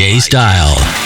J Style.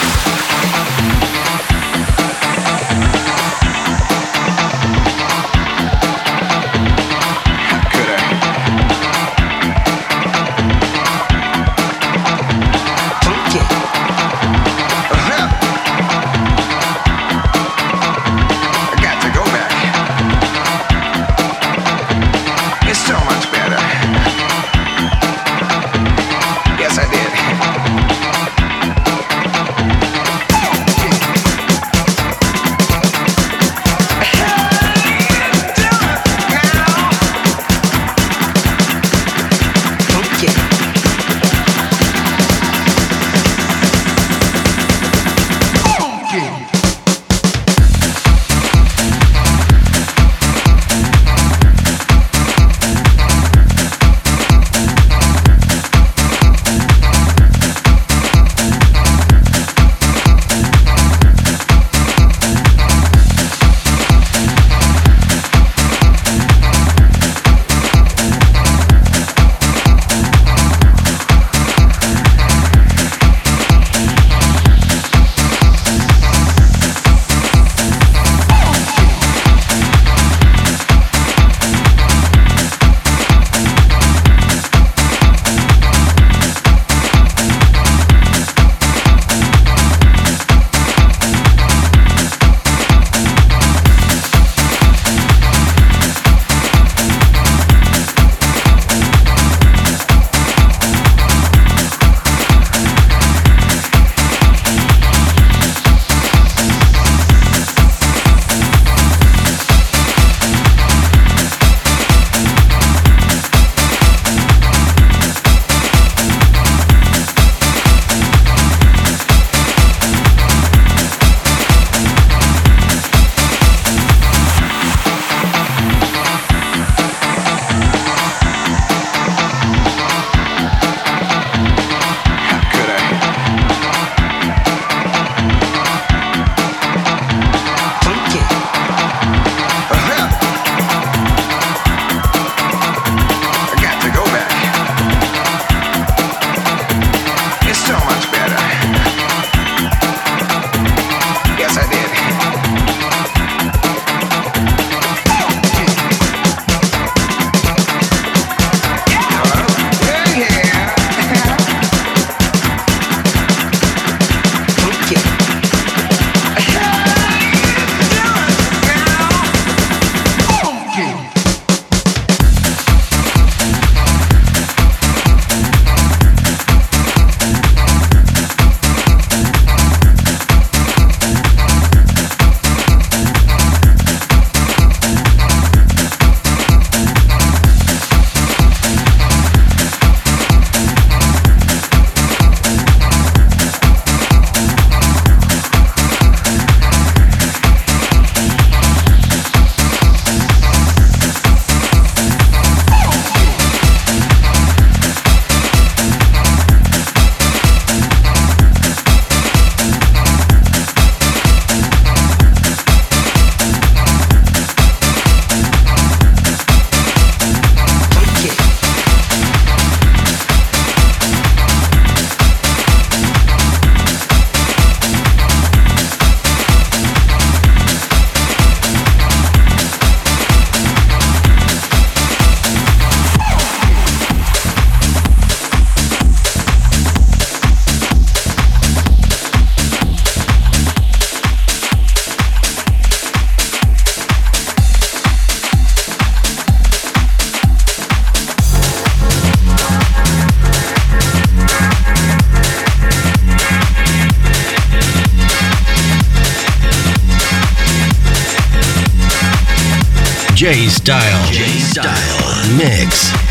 J Style. J Style. Mix.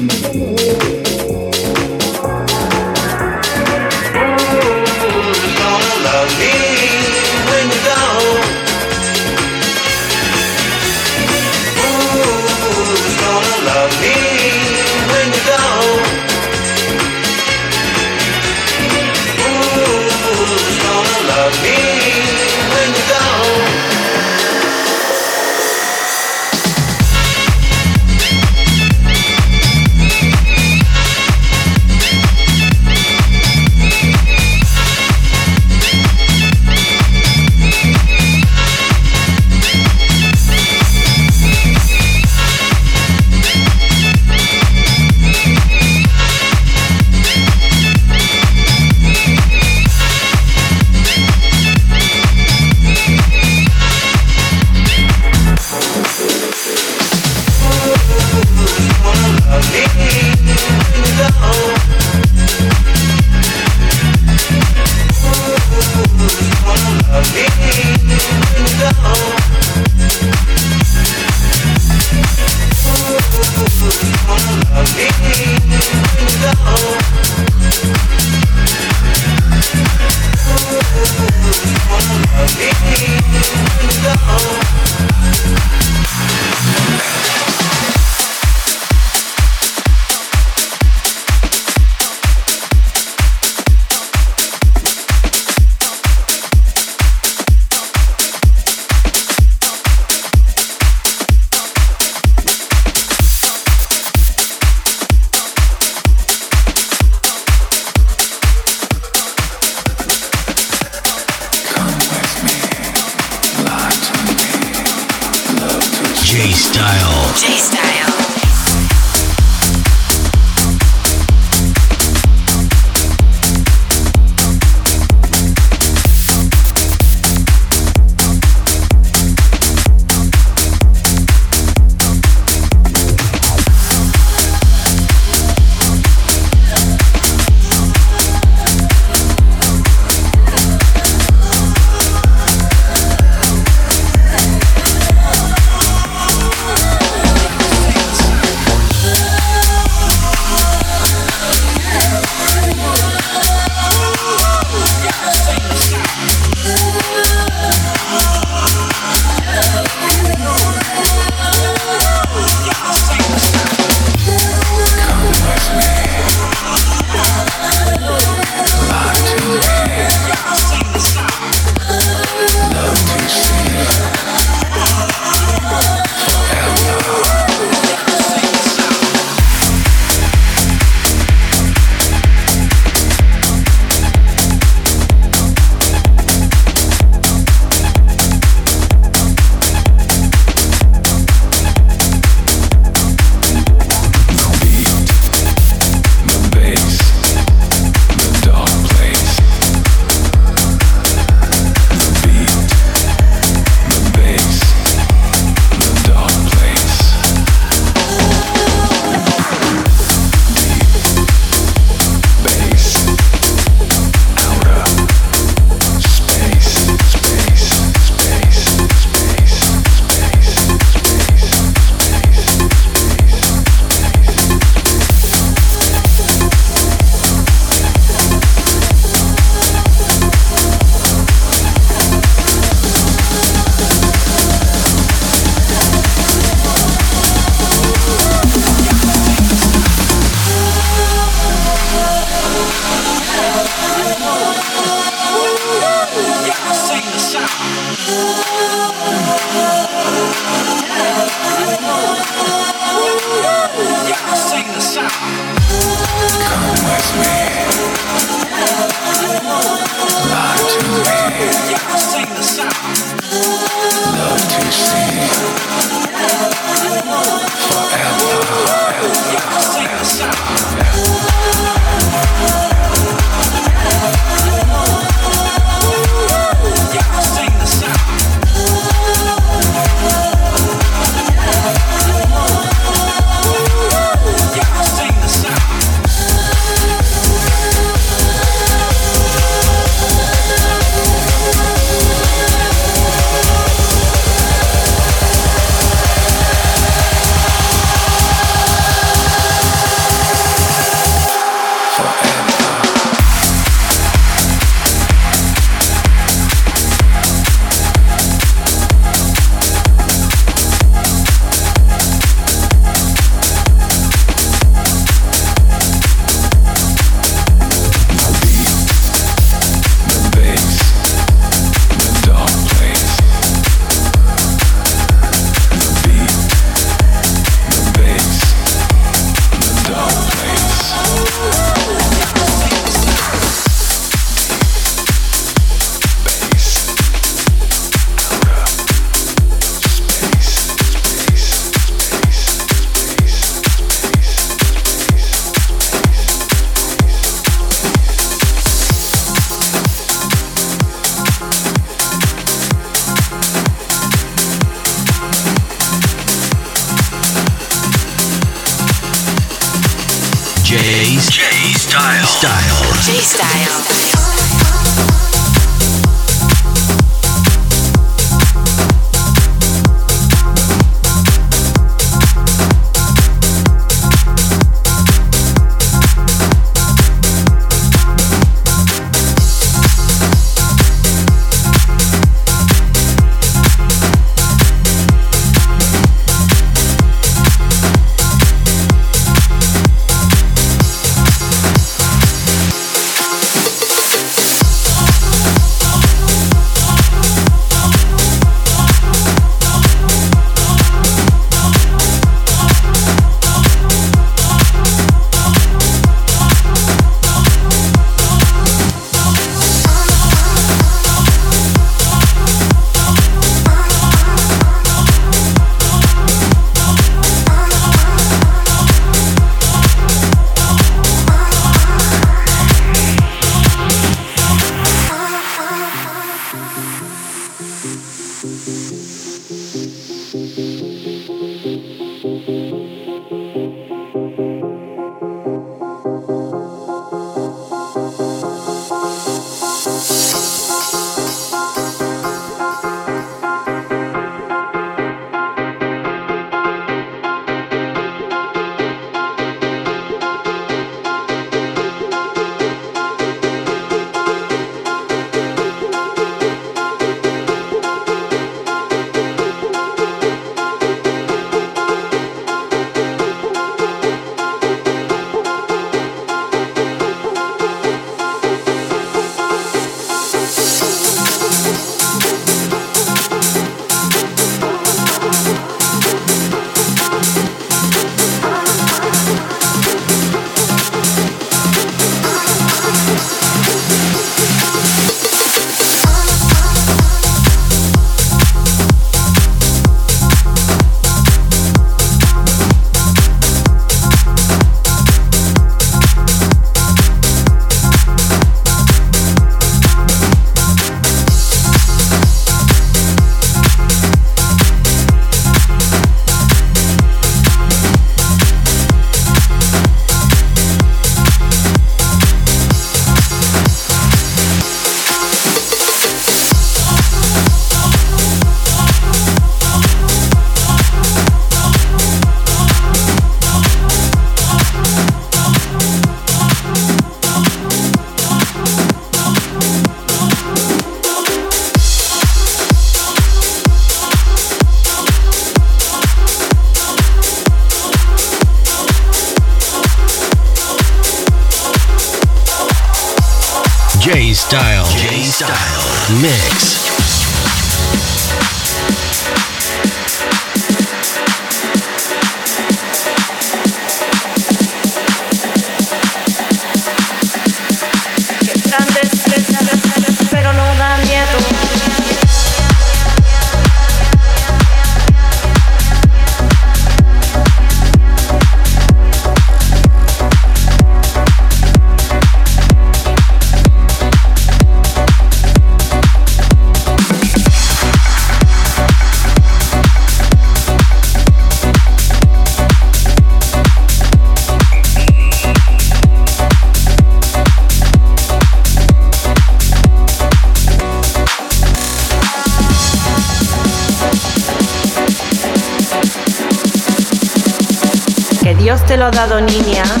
Lo ha dado niña.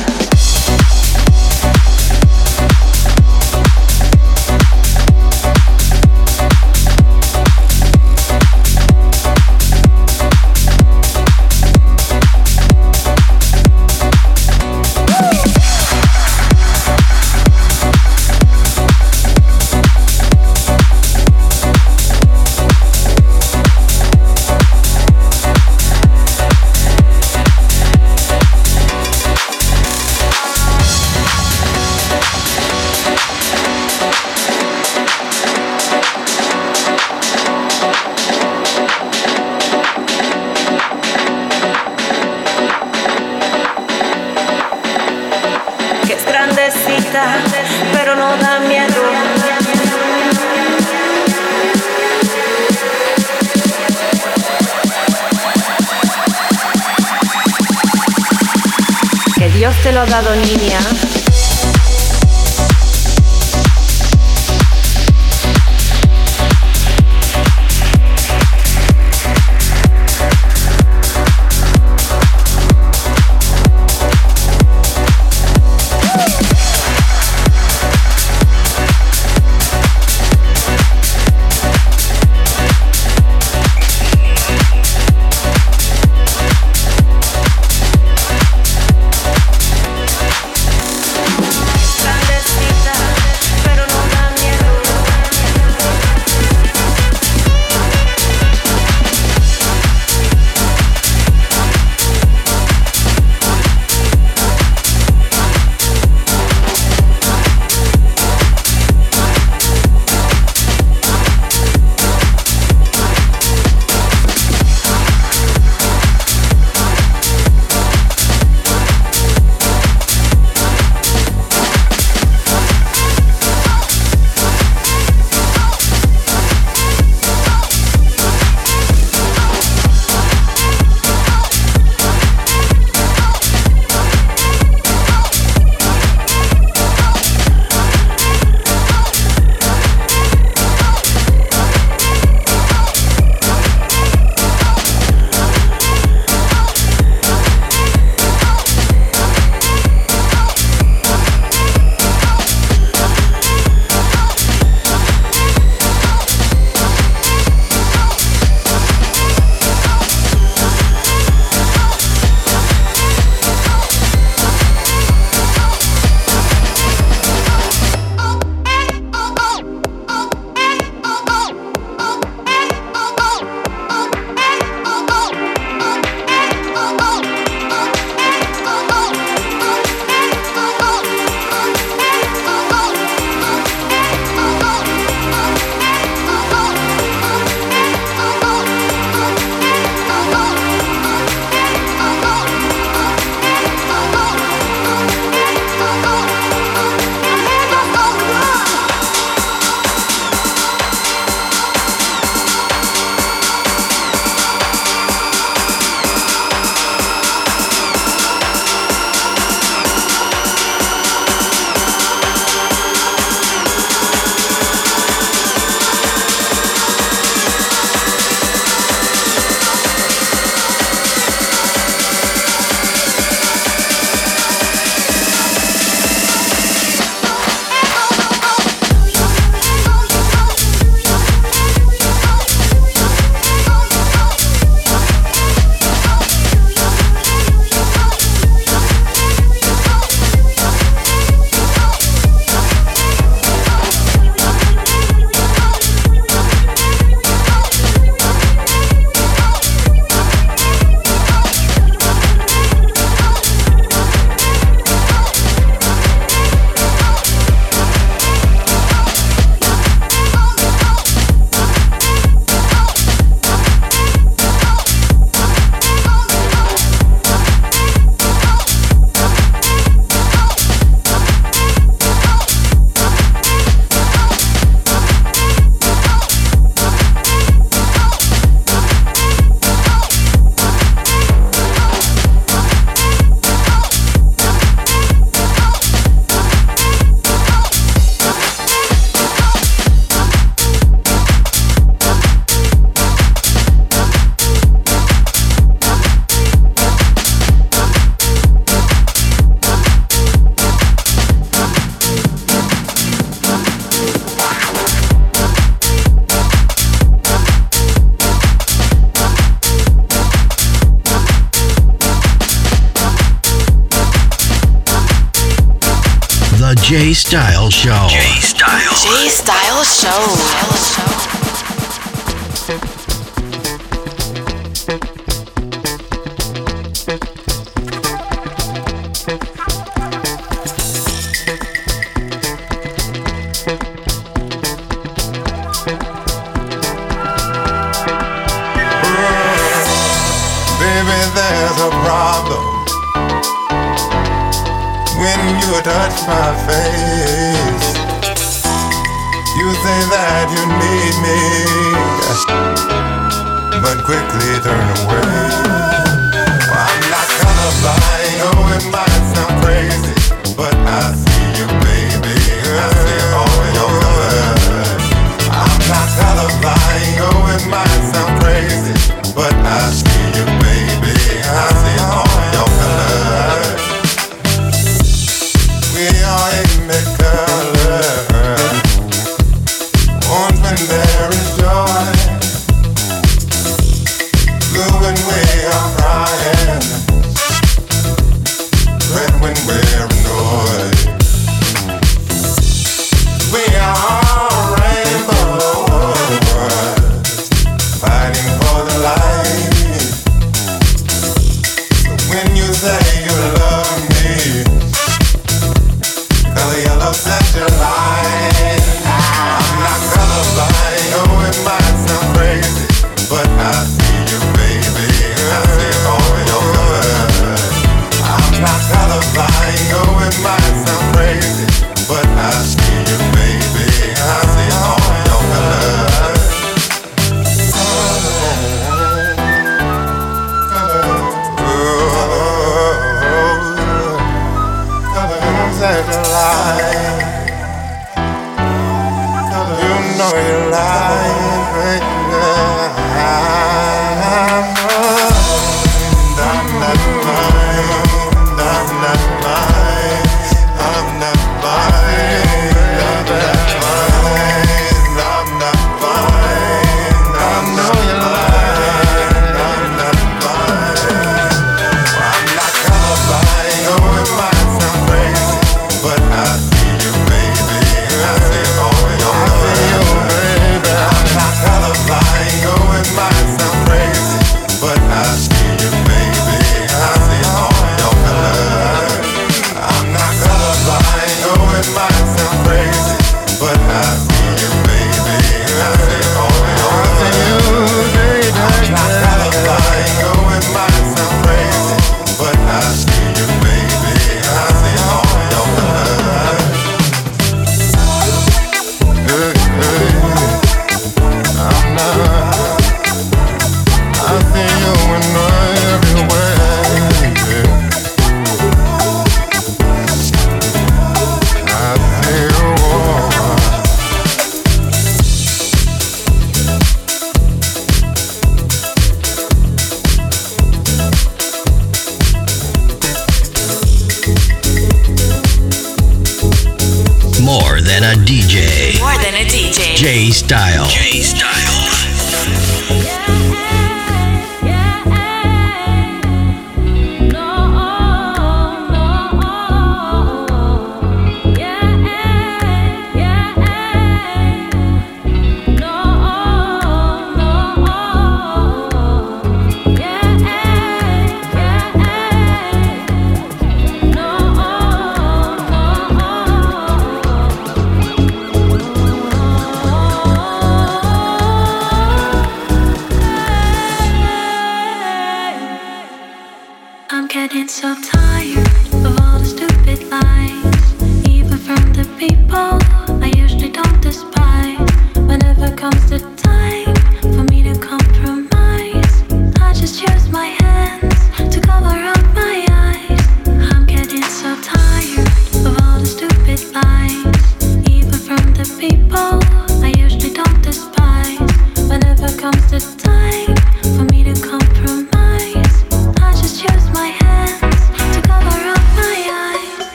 J Style Show. J Style. J Style Show.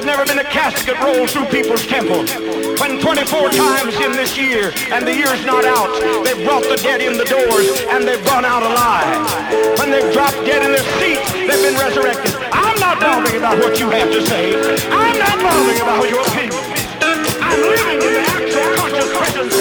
There's never been a casket rolled through people's temple. When 24 times in this year, and the year's not out, they've brought the dead in the doors, and they've gone out alive. When they've dropped dead in their seats, they've been resurrected. I'm not bothering about what you have to say. I'm not bothering about your opinion. I'm living in the actual conscious presence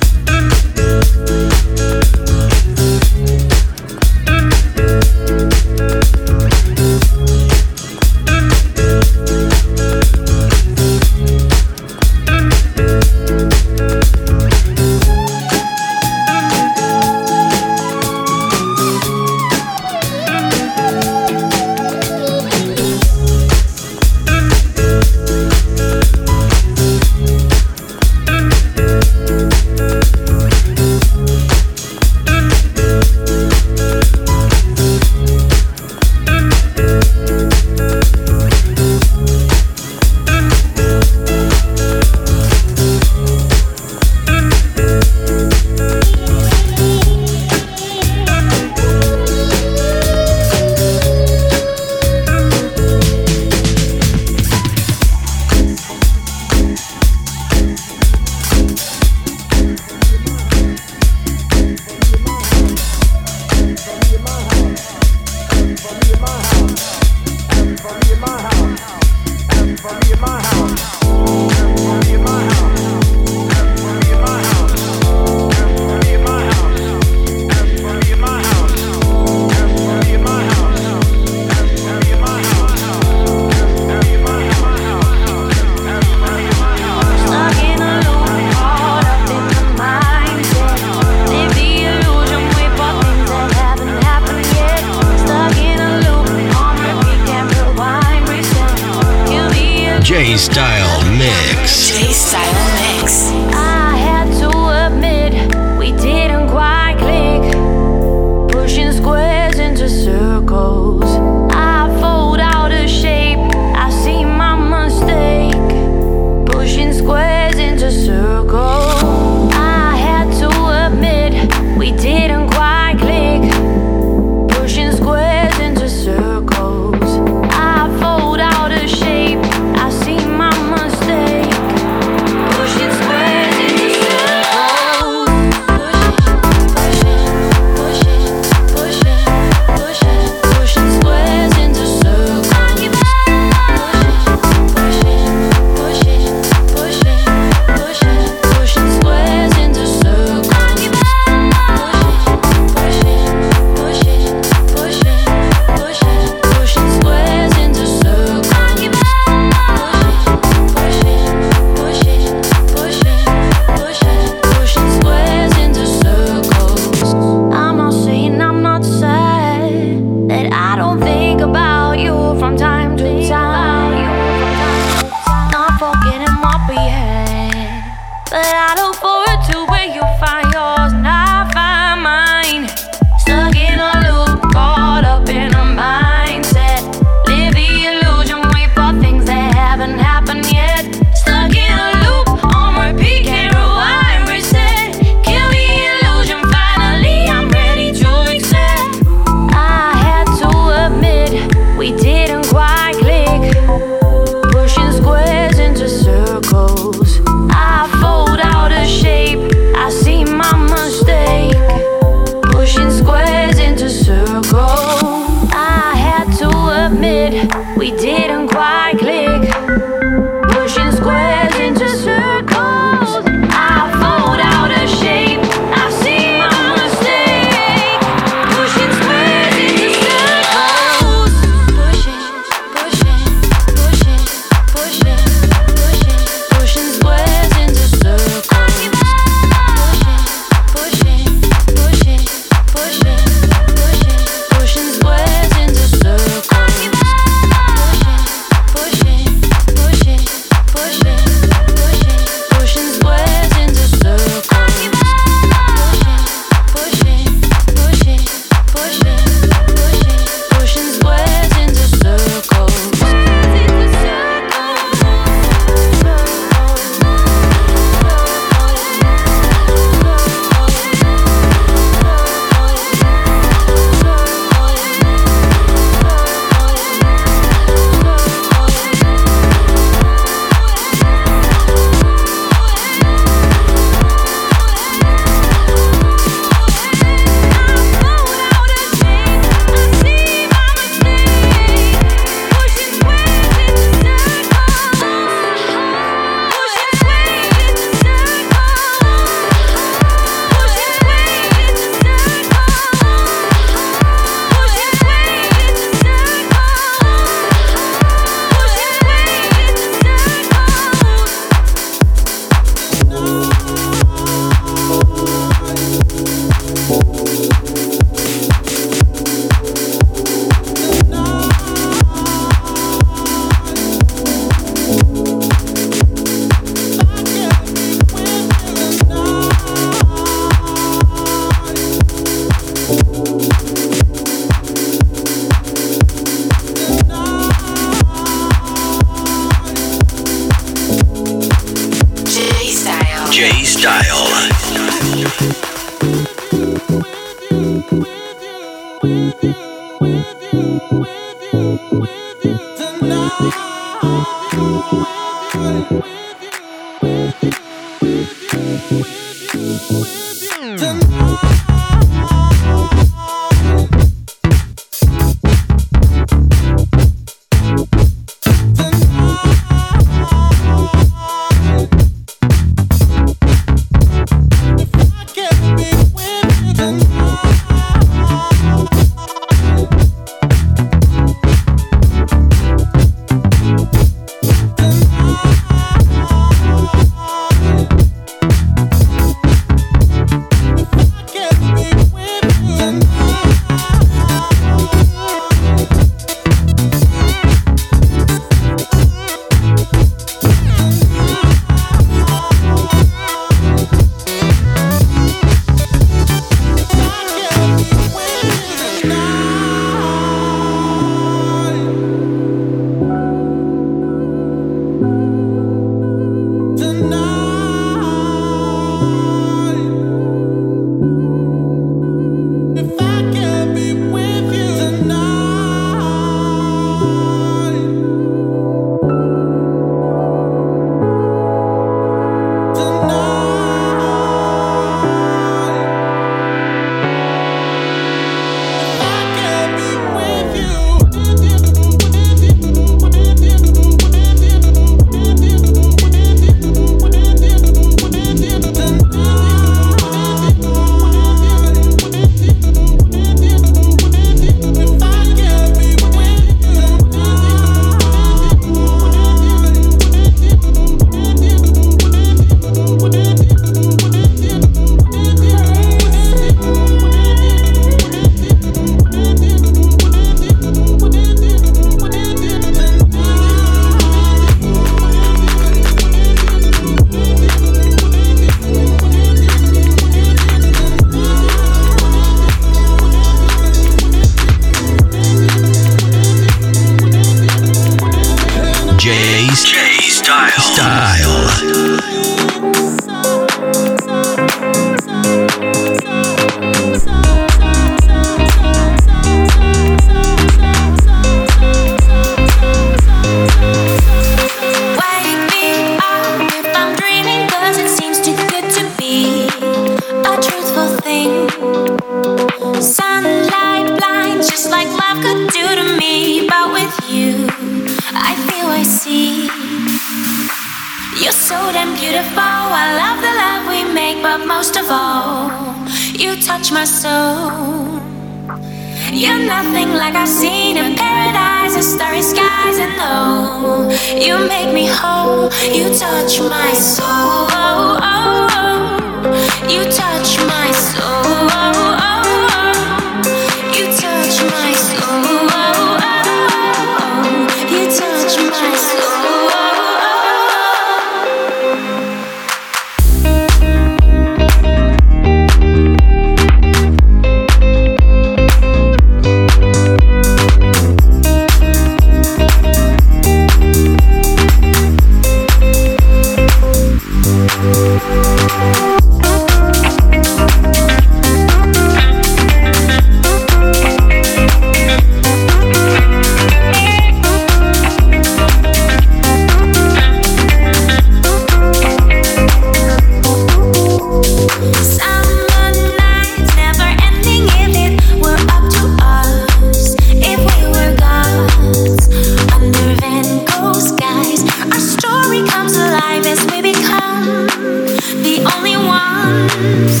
arms.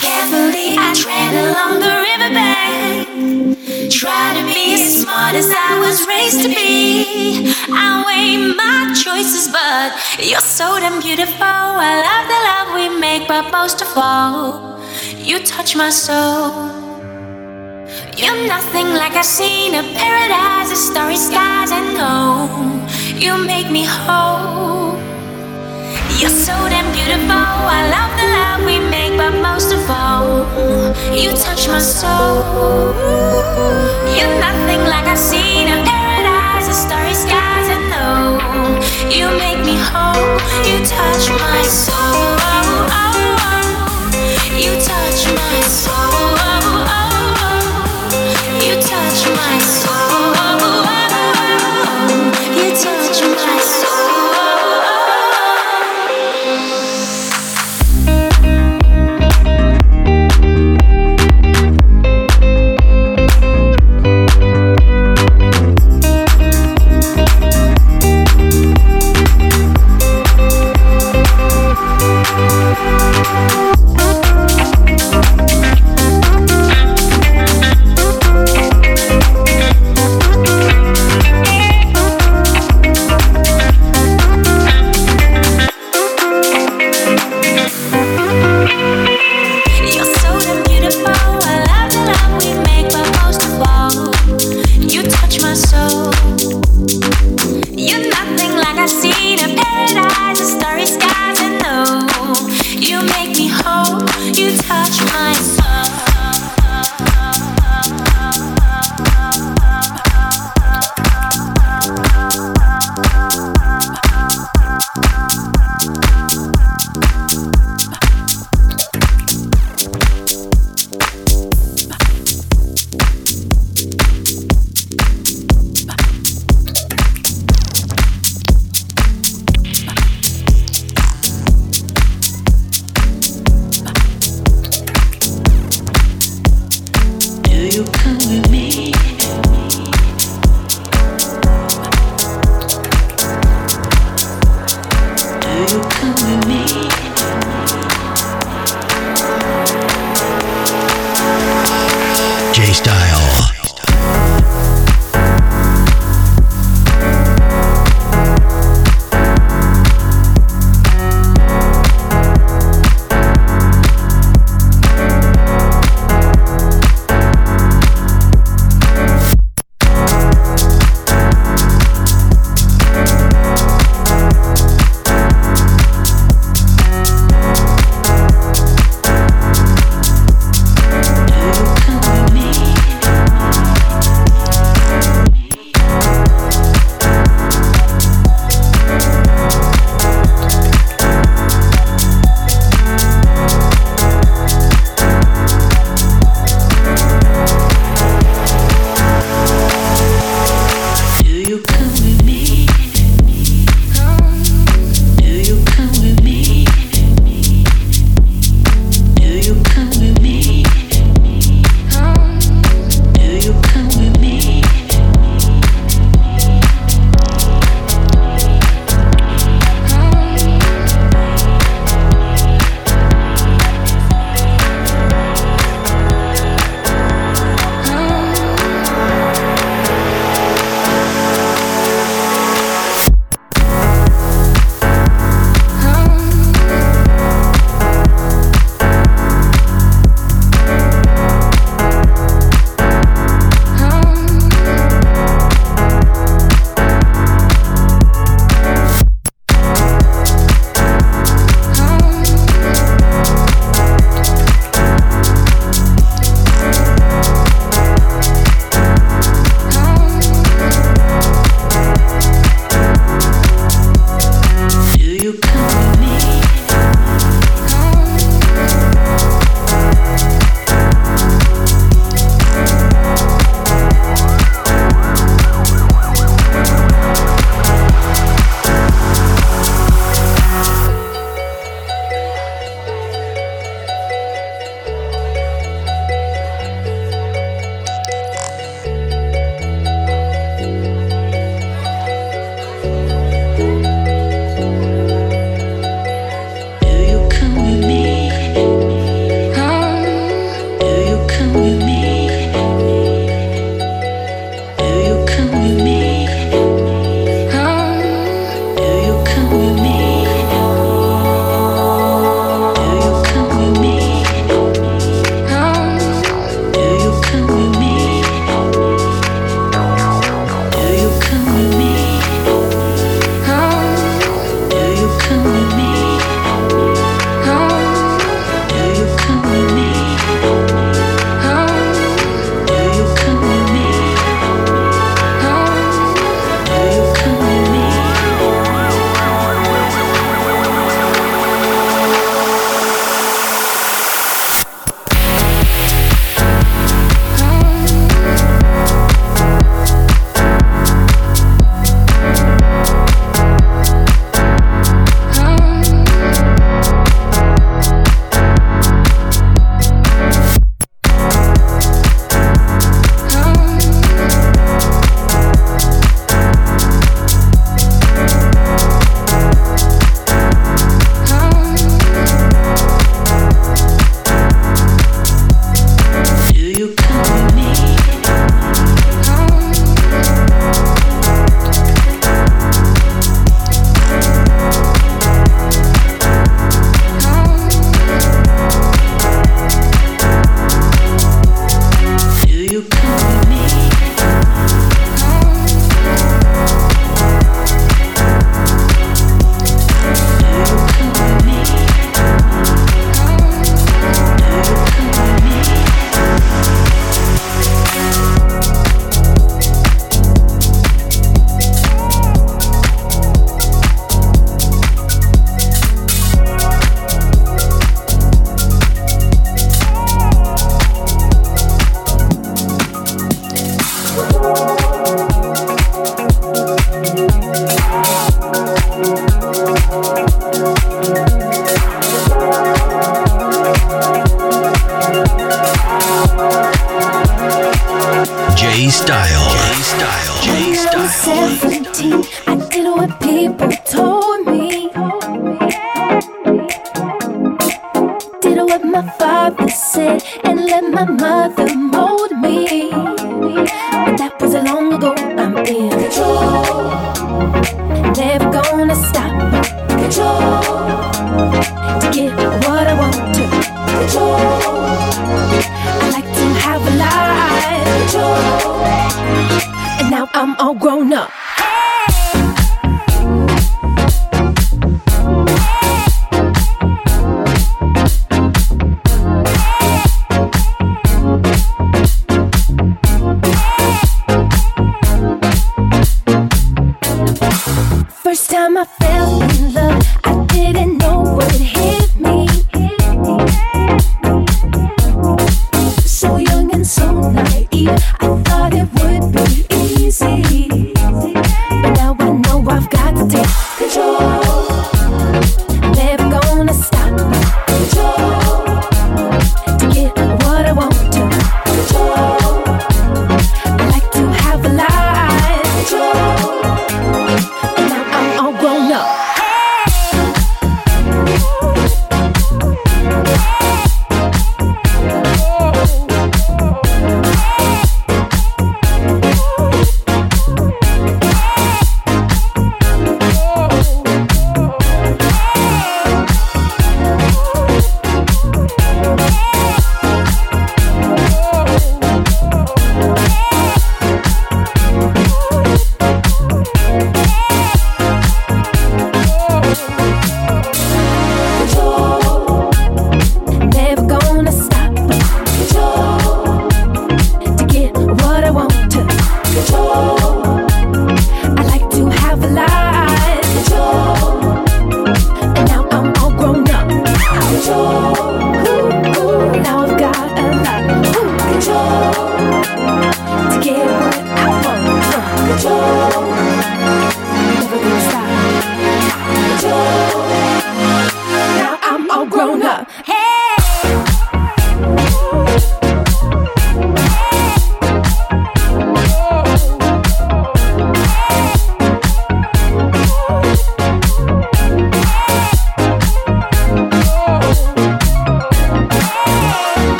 Carefully, I tread along the riverbank. Try to be as smart as I was raised to be. I weigh my choices, but you're so damn beautiful. I love the love we make, but most of all, you touch my soul. You're nothing like I've seen a paradise of starry skies. I know you make me whole. You're so damn beautiful. I love the love we make, but most of all, you touch my soul. You're nothing like I've seen starry skies, you make me whole, you touch my soul. Oh, oh, oh. You touch my soul.